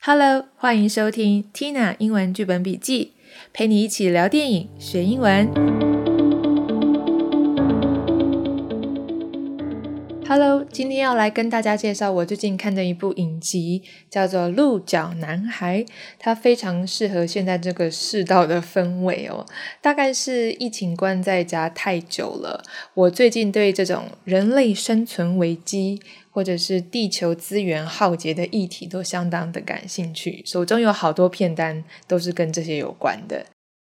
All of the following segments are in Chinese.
Hello，欢迎收听 Tina 英文剧本笔记，陪你一起聊电影学英文。Hello，今天要来跟大家介绍我最近看的一部影集，叫做《鹿角男孩》，它非常适合现在这个世道的氛围哦。大概是疫情关在家太久了，我最近对这种人类生存危机。或者是地球资源耗竭的议题都相当的感兴趣，手中有好多片单都是跟这些有关的，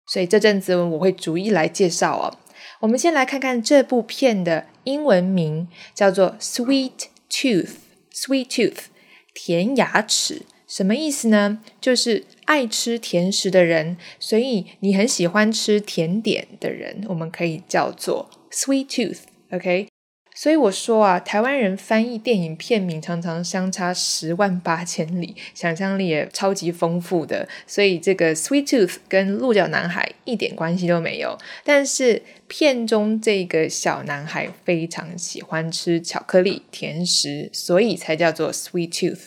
所以这阵子我会逐一来介绍哦。我们先来看看这部片的英文名叫做《Sweet Tooth》，Sweet Tooth，甜牙齿，什么意思呢？就是爱吃甜食的人，所以你很喜欢吃甜点的人，我们可以叫做 Sweet Tooth，OK。所以我说啊，台湾人翻译电影片名常常相差十万八千里，想象力也超级丰富的。所以这个 Sweet Tooth 跟鹿角男孩一点关系都没有，但是片中这个小男孩非常喜欢吃巧克力甜食，所以才叫做 Sweet Tooth。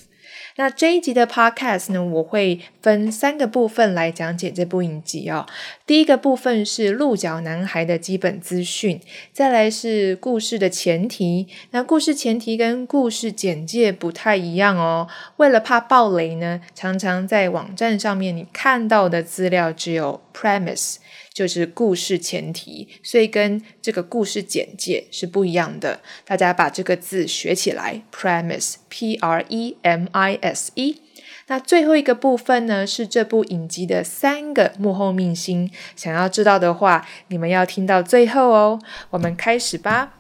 那这一集的 podcast 呢，我会分三个部分来讲解这部影集哦。第一个部分是鹿角男孩的基本资讯，再来是故事的前提。那故事前提跟故事简介不太一样哦。为了怕爆雷呢，常常在网站上面你看到的资料只有 premise。就是故事前提，所以跟这个故事简介是不一样的。大家把这个字学起来，premise，p r e m i s e。那最后一个部分呢，是这部影集的三个幕后明星。想要知道的话，你们要听到最后哦。我们开始吧。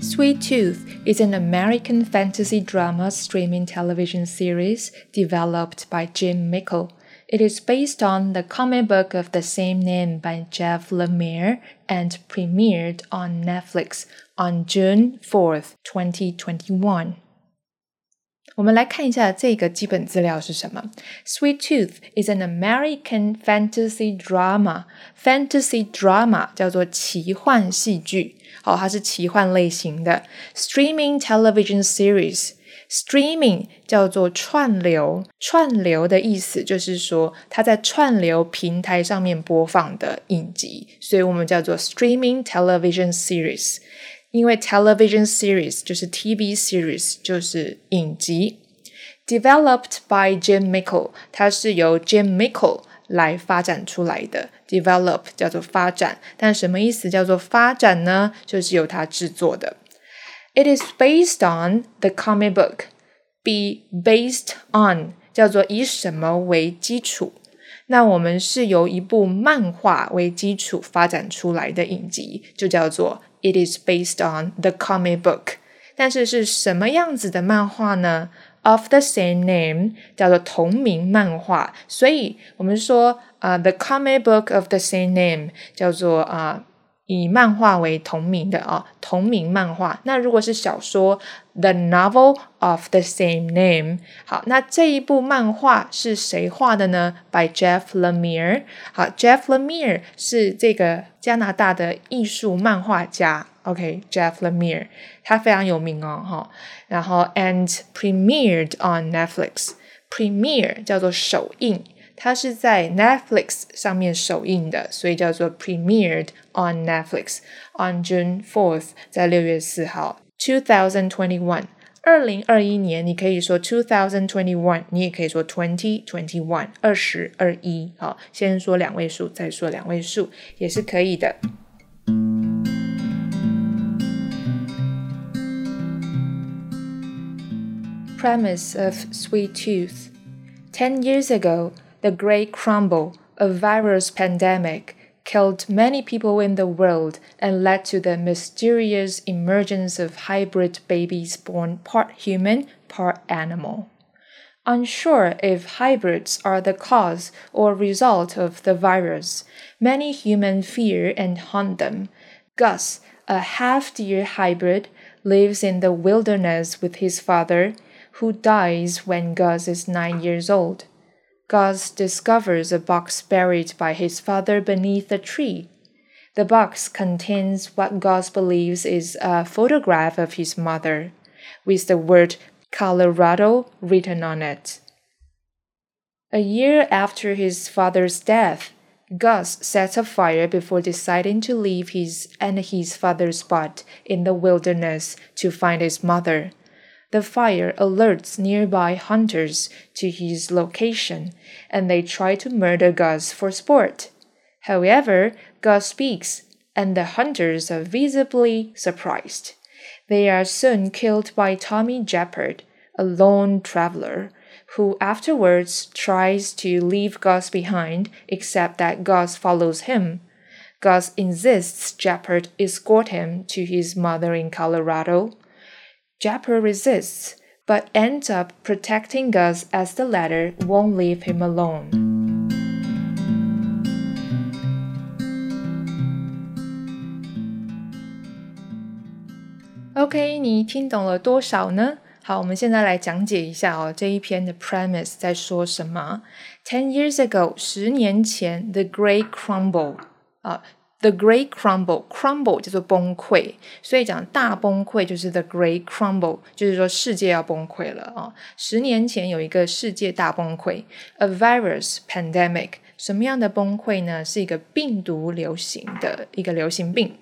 Sweet Tooth is an American fantasy drama streaming television series developed by Jim Mickle. It is based on the comic book of the same name by Jeff Lemire and premiered on Netflix on June 4th, 2021. 我们来看一下这个基本资料是什么。Sweet Tooth is an American fantasy drama. Fantasy drama 叫做奇幻戏剧，好，它是奇幻类型的。Streaming television series. Streaming 叫做串流，串流的意思就是说它在串流平台上面播放的影集，所以我们叫做 streaming television series。 因为 television series 就是 TV series 就是影集，developed by Jim Mickle，它是由 Jim Mickle 来发展出来的。develop 叫做发展，但什么意思叫做发展呢？就是由它制作的。It is based on the comic book. Be based on 叫做以什么为基础？那我们是由一部漫画为基础发展出来的影集，就叫做。It is based on the comic book，但是是什么样子的漫画呢？Of the same name 叫做同名漫画，所以我们说啊，the comic book of the same name 叫做啊。 以漫画为同名的啊，同名漫画。那如果是小说，The novel of the same name。好，那这一部漫画是谁画的呢？By Jeff Lemire。好，Jeff Lemire 是这个加拿大的艺术漫画家。OK，Jeff Lemire，他非常有名哦，哈。然后，and premiered on Netflix。Premiere 叫做首映。它是在 Netflix 上面首映的，所以叫做 premiered on Netflix on June fourth，在六月四号，two thousand twenty one，二零二一年，你可以说 two thousand twenty one，你也可以说 twenty twenty one，二十二一，好，先说两位数，再说两位数也是可以的。Premise of Sweet Tooth. Ten years ago, the Great Crumble, a virus pandemic, killed many people in the world and led to the mysterious emergence of hybrid babies born part human, part animal. Unsure if hybrids are the cause or result of the virus, many humans fear and hunt them. Gus, a half deer hybrid, lives in the wilderness with his father, who dies when Gus is nine years old. Gus discovers a box buried by his father beneath a tree. The box contains what Gus believes is a photograph of his mother, with the word Colorado written on it. A year after his father's death, Gus sets a fire before deciding to leave his and his father's spot in the wilderness to find his mother. The fire alerts nearby hunters to his location, and they try to murder Gus for sport. However, Gus speaks, and the hunters are visibly surprised. They are soon killed by Tommy Jeppard, a lone traveler, who afterwards tries to leave Gus behind, except that Gus follows him. Gus insists Jeppard escort him to his mother in Colorado. Jeppard resists, but ends up protecting Gus as the latter won't leave him alone. OK，你听懂了多少呢？好，我们现在来讲解一下哦，这一篇的 premise 在说什么。Ten years ago，十年前，the Great Crumble 啊 ，the Great Crumble，crumble 叫做崩溃，所以讲大崩溃就是 the Great Crumble，就是说世界要崩溃了啊。十年前有一个世界大崩溃，a virus pandemic，什么样的崩溃呢？是一个病毒流行的一个流行病，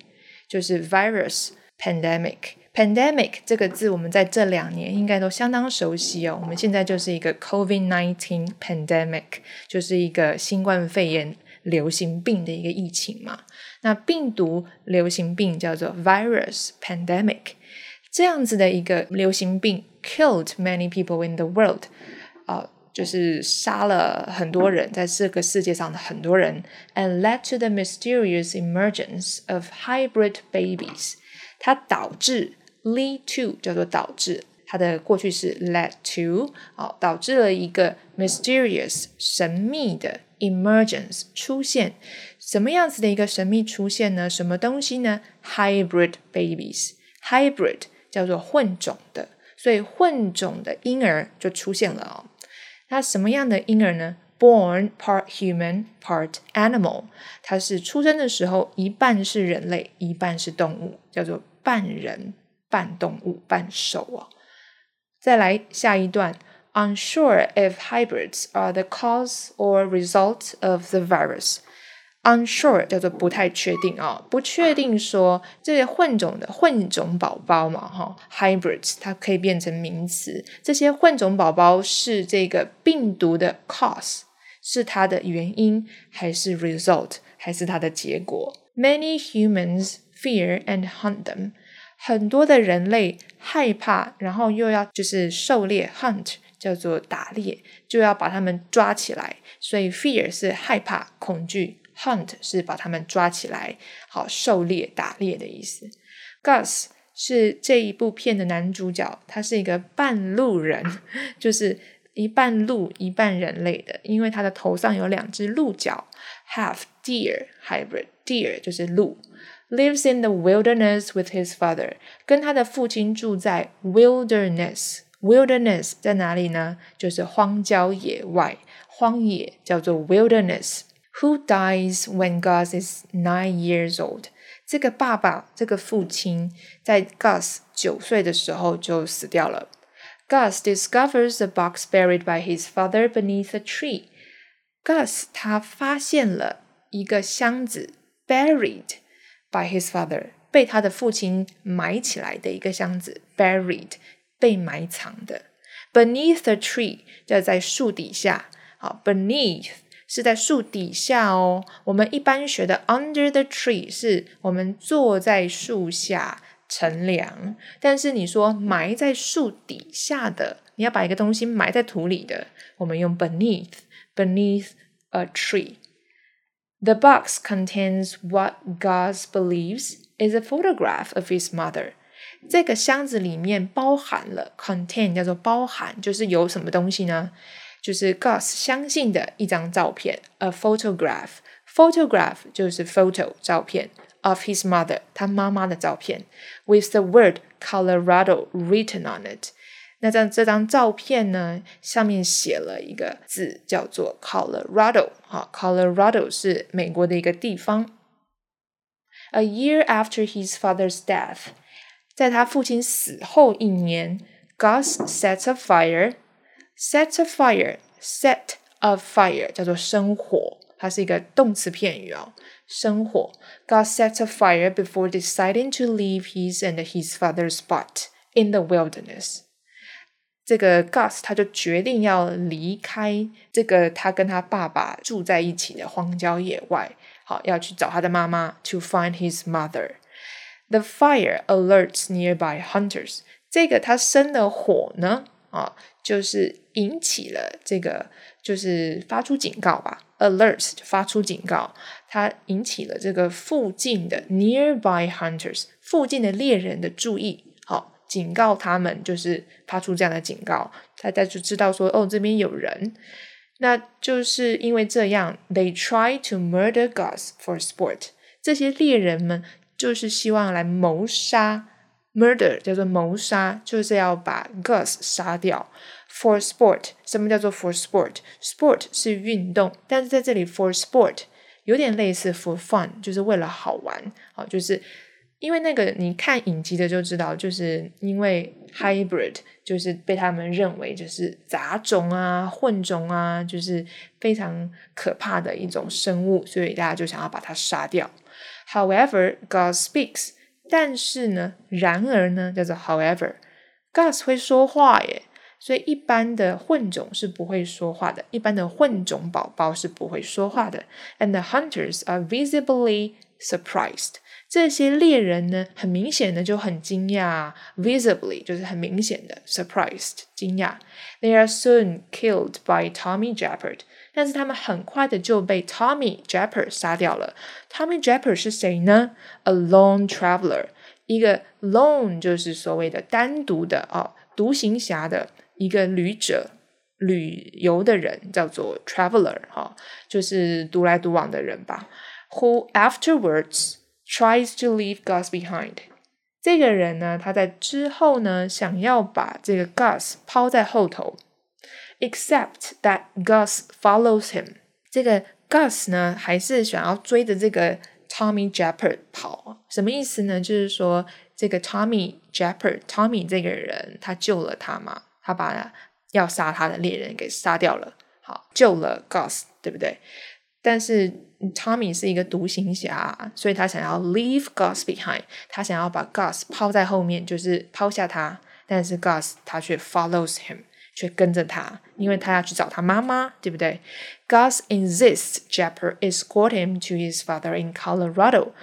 就是 virus pandemic。Pandemic 这个字，我们在这两年应该都相当熟悉哦。我们现在就是一个 COVID-19 pandemic，就是一个新冠肺炎流行病的一个疫情嘛。那病毒流行病叫做 virus pandemic，这样子的一个流行病 killed many people in the world，啊，就是杀了很多人，在这个世界上的很多人，and led to the mysterious emergence of hybrid babies，它导致 lead to 叫做导致，它的过去式 led to，好，导致了一个 mysterious 神秘的 emergence 出现， 什么样子的一个神秘出现呢？什么东西呢？hybrid babies，hybrid 叫做混种的，所以混种的婴儿就出现了哦。那什么样的婴儿呢？Born part human, part animal，它是出生的时候一半是人类，一半是动物，叫做半人。半动物半兽啊。再来下一段，unsure if hybrids are the cause or result of the virus。 Unsure 叫做不太确定啊，不确定说这些混种的混种宝宝嘛，哈，hybrids 它可以变成名词，这些混种宝宝是这个病毒的 cause，是它的原因，还是 result，还是它的结果？Many humans fear and hunt them。很多的人类害怕，然后又要就是狩猎 hunt 叫做打猎，就要把他们抓起来。所以 fear 是害怕、恐惧，hunt 是把他们抓起来，好狩猎、打猎的意思。Gus 是这一部片的男主角，他是一个半鹿人，就是一半鹿一半人类的，因为他的头上有两只鹿角，half deer hybrid deer 就是鹿。lives in the wilderness with his father，跟他的父亲住在 wilderness。wilderness 在哪里呢？就是荒郊野外、荒野，叫做 wilderness。Who dies when Gus is nine years old？这个爸爸，这个父亲，在 Gus 九岁的时候就死掉了。Gus discovers a box buried by his father beneath a tree。Gus 他发现了一个箱子 buried。by his father 被他的父亲埋起来的一个箱子，buried 被埋藏的，beneath the tree 就在树底下。好，beneath 是在树底下哦。我们一般学的 under the tree 是我们坐在树下乘凉，但是你说埋在树底下的，你要把一个东西埋在土里的，我们用 beneath beneath a tree。The box contains what Gus believes is a photograph of his mother。这个箱子里面包含了 contain 叫做包含，就是有什么东西呢？就是 Gus 相信的一张照片，a photograph。photograph 就是 photo 照片 of his mother 他妈妈的照片，with the word Colorado written on it。那张这张照片呢，上面写了一个字，叫做 Colorado。好，Colorado 是美国的一个地方。 A year after his father's death，在他父亲死后一年，Gus sets a fire。 set a fire set a fire 叫做生火，它是一个动词片语哦。生火，God set a fire before deciding to leave his and his father's spot in the wilderness。这个 Gus 他就决定要离开这个他跟他爸爸住在一起的荒郊野外，好要去找他的妈妈，to find his mother。The fire alerts nearby hunters。这个他生的火呢， 啊，就是引起了这个，就是发出警告吧，alert 发出警告，它引起了这个附近的 nearby hunters 附近的猎人的注意。好警告他们，就是发出这样的警告，大家就知道说，哦，这边有人。那就是因为这样，they try to murder Gus for sport。这些猎人们就是希望来谋杀，murder 叫做谋杀，就是要把 Gus 杀掉。For sport，什么叫做 for sport？sport 是运动，但是在这里 for sport 有点类似 for fun，就是为了好玩，好，就是。因为那个你看影集的就知道，就是因为 hybrid 就是被他们认为就是杂种啊、混种啊，就是非常可怕的一种生物，所以大家就想要把它杀掉。However, God speaks，但是呢，然而呢，叫做 however，Gus 会说话耶，所以一般的混种是不会说话的，一般的混种宝宝是不会说话的。And the hunters are visibly surprised。这些猎人呢，很明显的就很惊讶，visibly 就是很明显的 surprised 惊讶。They are soon killed by Tommy Jeppard，但是他们很快的就被 Tommy Jeppard 杀掉了。Tommy Jeppard 是谁呢？A lone traveler，一个 lone 就是所谓的单独的哦，独行侠的一个旅者，旅游的人叫做 traveler 哈，就是独来独往的人吧。Who afterwards tries to leave Gus behind。这个人呢，他在之后呢，想要把这个 Gus 抛在后头，except that Gus follows him。这个 Gus 呢，还是想要追着这个 Tommy Jeppard 跑。什么意思呢？就是说，这个 Tommy Jeppard，Tommy 这个人，他救了他嘛，他把要杀他的猎人给杀掉了，好，救了 Gus，对不对？但是 Tommy 是一个独行侠，所以他想要 leave Gus behind，他想要把 Gus 抛在后面，就是抛下他。但是 Gus 他却 follows him，却跟着他，因为他要去找他妈妈，对不对？Gus insists Japper escort him to his father in Colorado.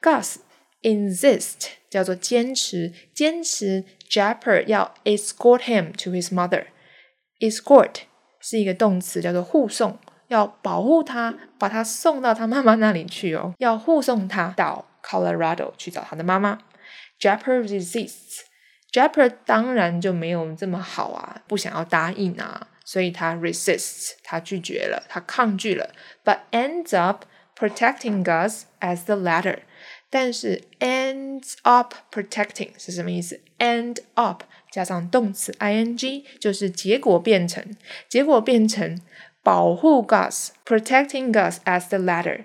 Gus insist 叫做坚持，坚持 Japper 要 escort him to his mother。escort 是一个动词，叫做护送。要保护他，把他送到他妈妈那里去哦，要护送他到 Colorado 去找他的妈妈。Japer resists. Japper resists，Japper 当然就没有这么好啊，不想要答应啊，所以他 resists，他拒绝了，他抗拒了，but ends up protecting Gus as the latter。但是 ends up protecting 是什么意思？end up 加上动词 ing 就是结果变成，结果变成。保护 Gus，protecting Gus as the latter，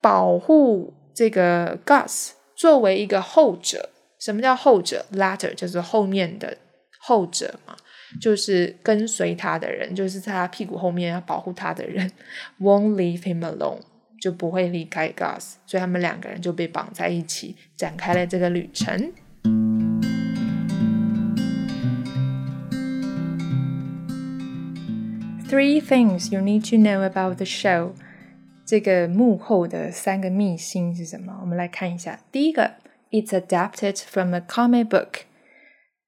保护这个 Gus 作为一个后者。什么叫后者？latter 就是后面的后者嘛，就是跟随他的人，就是在他屁股后面要保护他的人。Won't leave him alone，就不会离开 Gus，所以他们两个人就被绑在一起，展开了这个旅程。Three things you need to know about the show。这个幕后的三个秘辛是什么？我们来看一下。第一个 ，It's adapted from a comic book。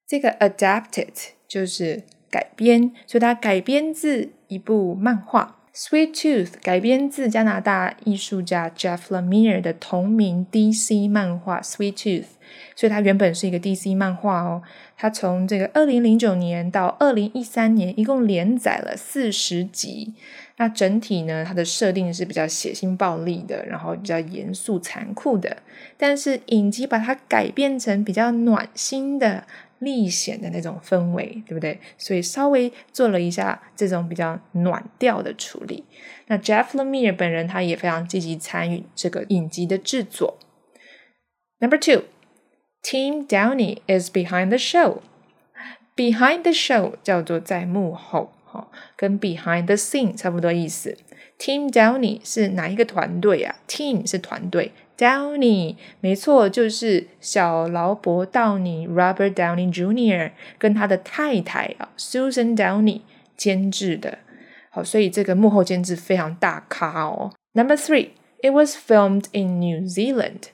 这个 adapted 就是改编，所以它改编自一部漫画。 Sweet Tooth 改编自加拿大艺术家 Jeff Lemire 的同名 DC 漫画 Sweet Tooth，所以它原本是一个 DC 漫画哦。它从这个二零零九年到二零一三年，一共连载了四十集。那整体呢，它的设定是比较血腥暴力的，然后比较严肃残酷的。但是影集把它改变成比较暖心的。历险的那种氛围，对不对？所以稍微做了一下这种比较暖调的处理。那 Jeff Lemire 本人他也非常积极参与这个影集的制作。Number two, Tim Downey is behind the show. Behind the show 叫做在幕后，哈，跟 behind the scene 差不多意思。Tim Downey 是哪一个团队啊？Team 是团队，Downey 没错，就是小劳勃道尼 （Robert Downey Jr.） 跟他的太太啊，Susan Downey 监制的。好，所以这个幕后监制非常大咖哦。Number three, it was filmed in New Zealand.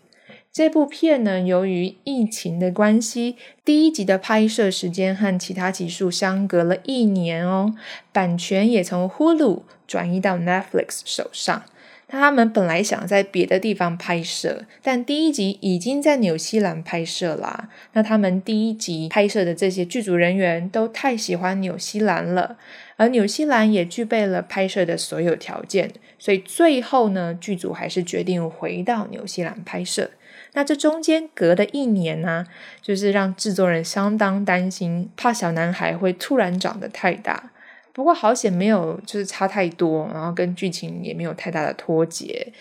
这部片呢，由于疫情的关系，第一集的拍摄时间和其他集数相隔了一年哦，版权也从 Hulu 转移到 Netflix 手上。他们本来想在别的地方拍摄，但第一集已经在纽西兰拍摄啦。那他们第一集拍摄的这些剧组人员都太喜欢纽西兰了，而纽西兰也具备了拍摄的所有条件，所以最后呢，剧组还是决定回到纽西兰拍摄。那这中间隔的一年呢，就是让制作人相当担心，怕小男孩会突然长得太大。不过好险没有，就是差太多，然后跟剧情也没有太大的脱节。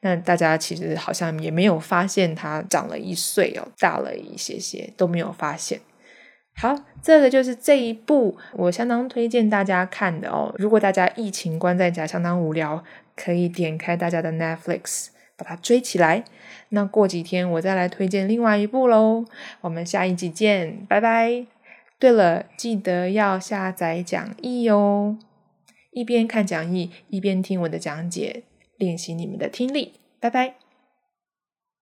那大家其实好像也没有发现他长了一岁哦，大了一些些都没有发现。好，这个就是这一部我相当推荐大家看的哦。如果大家疫情关在家相当无聊，可以点开大家的 Netflix 把它追起来。那过几天我再来推荐另外一部喽。我们下一集见，拜拜。对了，记得要下载讲义哦，一边看讲义一边听我的讲解，练习你们的听力。拜拜。